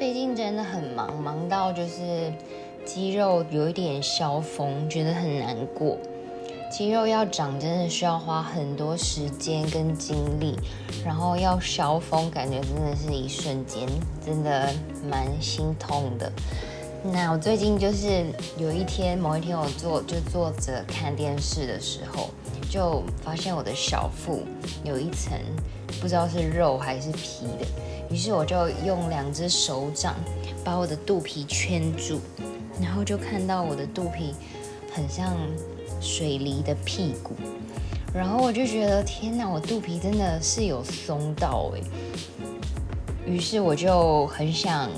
最近真的很忙，忙到就是肌肉有一点消风，觉得很难过。肌肉要长，真的需要花很多时间跟精力，然后要消风，感觉真的是一瞬间，真的蛮心痛的。那我最近就是有一天，某一天我坐就坐着看电视的时候，就发现我的小腹有一层不知道是肉还是皮的。于是我就用两只手掌把我的肚皮圈住，然后就看到我的肚皮很像水梨的屁股，然后我就觉得天哪，我肚皮真的是有松到哎。于是我就很想，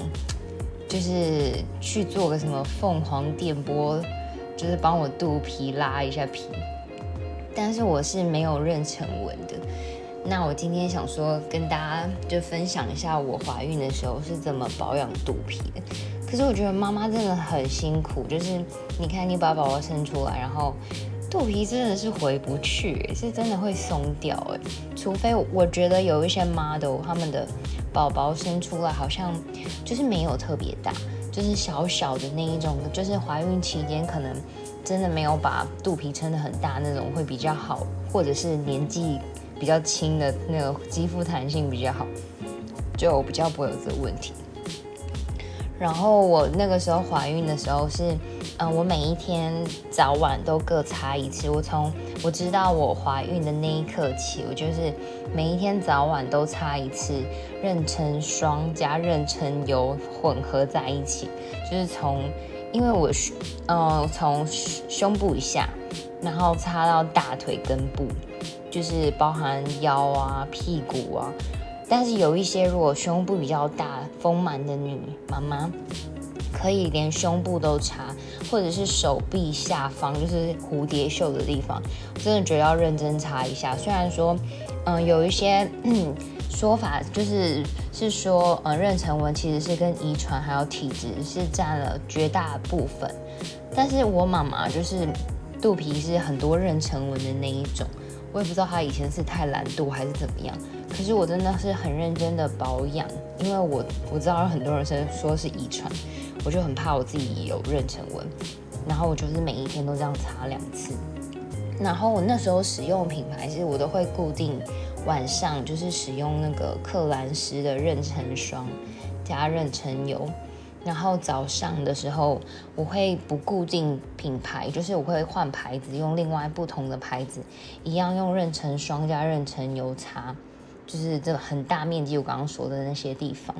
就是去做个什么凤凰电波，就是帮我肚皮拉一下皮，但是我是没有妊娠纹的。那我今天想说跟大家就分享一下我怀孕的时候是怎么保养肚皮的。可是我觉得妈妈真的很辛苦，就是你看你把宝宝生出来，然后肚皮真的是回不去，是真的会松掉哎。除非我觉得有一些 model 他们的宝宝生出来好像就是没有特别大，就是小小的那一种，就是怀孕期间可能真的没有把肚皮撑得很大那种会比较好，或者是年纪。比较轻的那个肌肤弹性比较好，就比较不会有这个问题。然后我那个时候怀孕的时候是，嗯，我每一天早晚都各擦一次。我从我知道我怀孕的那一刻起，我就是每一天早晚都擦一次妊娠霜加妊娠油混合在一起，就是从因为我呃从胸部以下，然后擦到大腿根部。就是包含腰啊、屁股啊，但是有一些如果胸部比较大、丰满的女妈妈，可以连胸部都擦，或者是手臂下方，就是蝴蝶袖的地方，真的觉得要认真擦一下。虽然说，嗯，有一些说法就是是说，呃，妊娠纹其实是跟遗传还有体质是占了绝大部分，但是我妈妈就是肚皮是很多妊娠纹的那一种。我也不知道她以前是太懒惰还是怎么样，可是我真的是很认真的保养，因为我我知道有很多人是说是遗传，我就很怕我自己有妊娠纹，然后我就是每一天都这样擦两次，然后我那时候使用品牌是我都会固定晚上就是使用那个克兰诗的妊娠霜加妊娠油。然后早上的时候，我会不固定品牌，就是我会换牌子，用另外不同的牌子，一样用妊娠霜加妊娠油擦，就是这很大面积我刚刚说的那些地方。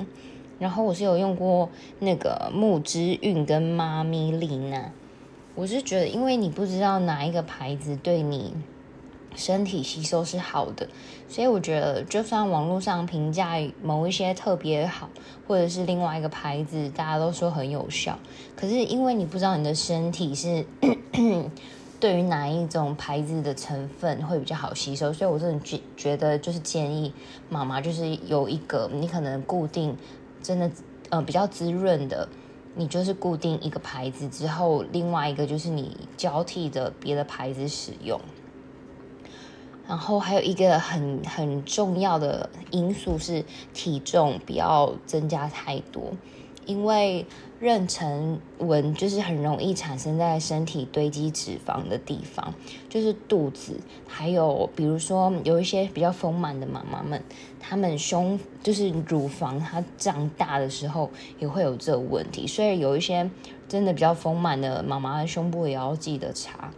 然后我是有用过那个木之韵跟妈咪丽娜，我是觉得，因为你不知道哪一个牌子对你。身体吸收是好的，所以我觉得，就算网络上评价某一些特别好，或者是另外一个牌子，大家都说很有效，可是因为你不知道你的身体是 对于哪一种牌子的成分会比较好吸收，所以我真的觉觉得就是建议妈妈就是有一个你可能固定真的呃比较滋润的，你就是固定一个牌子之后，另外一个就是你交替着别的牌子使用。然后还有一个很很重要的因素是体重不要增加太多，因为妊娠纹就是很容易产生在身体堆积脂肪的地方，就是肚子，还有比如说有一些比较丰满的妈妈们，她们胸就是乳房它胀大的时候也会有这个问题，所以有一些真的比较丰满的妈妈的胸部也要记得擦。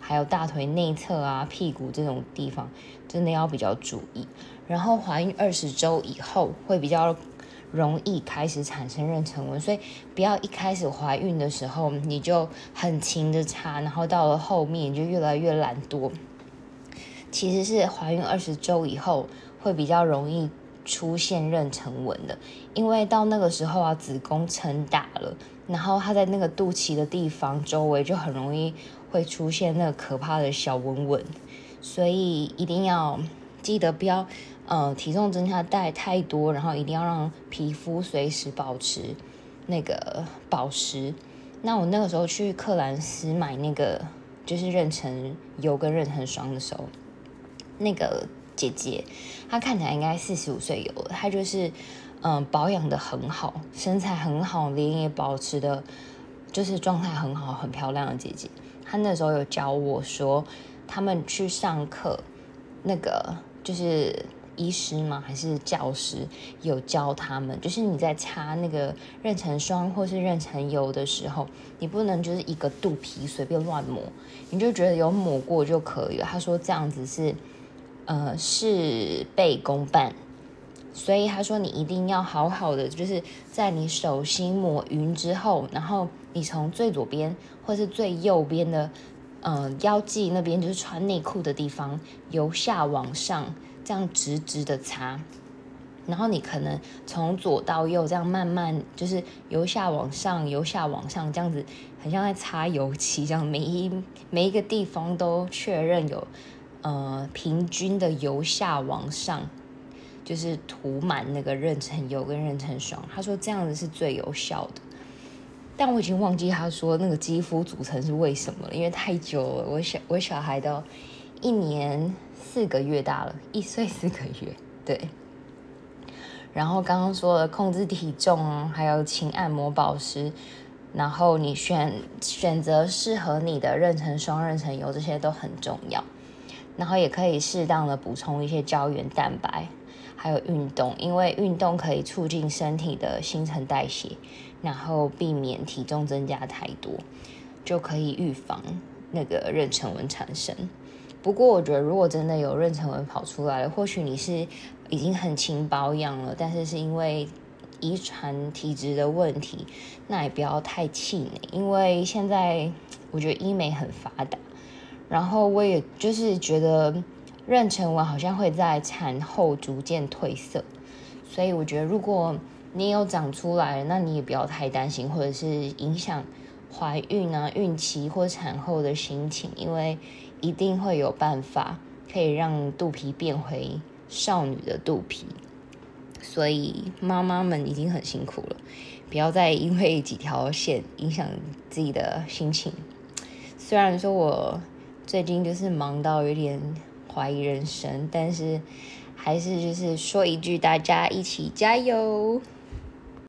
还有大腿内侧啊、屁股这种地方，真的要比较注意。然后怀孕二十周以后会比较容易开始产生妊娠纹，所以不要一开始怀孕的时候你就很勤的擦，然后到了后面就越来越懒惰。其实是怀孕二十周以后会比较容易出现妊娠纹的，因为到那个时候啊，子宫撑大了，然后它在那个肚脐的地方周围就很容易。会出现那个可怕的小纹纹，所以一定要记得不要呃体重增加带太多，然后一定要让皮肤随时保持那个保湿。那我那个时候去克兰斯买那个就是妊娠油跟妊娠霜的时候，那个姐姐她看起来应该四十五岁有了，她就是嗯保养的很好，身材很好，脸也保持的，就是状态很好，很漂亮的姐姐。她那时候有教我说，他们去上课，那个就是医师吗？还是教师有教他们，就是你在擦那个妊娠霜或是妊娠油的时候，你不能就是一个肚皮随便乱抹，你就觉得有抹过就可以了。他说这样子是。呃，事倍功半，所以他说你一定要好好的，就是在你手心抹匀之后，然后你从最左边或是最右边的，呃，腰际那边，就是穿内裤的地方，由下往上这样直直的擦，然后你可能从左到右这样慢慢，就是由下往上，由下往上这样子，很像在擦油漆这样，每一每一个地方都确认有。呃，平均的由下往上，就是涂满那个妊娠油跟妊娠霜。他说这样子是最有效的，但我已经忘记他说那个肌肤组成是为什么了，因为太久了。我小我小孩都一年四个月大了，一岁四个月，对。然后刚刚说了控制体重，还有轻按摩保湿，然后你选选择适合你的妊娠霜、妊娠油，这些都很重要。然后也可以适当的补充一些胶原蛋白，还有运动，因为运动可以促进身体的新陈代谢，然后避免体重增加太多，就可以预防那个妊娠纹产生。不过我觉得，如果真的有妊娠纹跑出来了，或许你是已经很勤保养了，但是是因为遗传体质的问题，那也不要太气馁，因为现在我觉得医美很发达。然后我也就是觉得妊娠纹好像会在产后逐渐褪色，所以我觉得如果你有长出来，那你也不要太担心，或者是影响怀孕啊、孕期或产后的心情，因为一定会有办法可以让肚皮变回少女的肚皮。所以妈妈们已经很辛苦了，不要再因为几条线影响自己的心情。虽然说我。最近就是忙到有点怀疑人生，但是还是就是说一句，大家一起加油。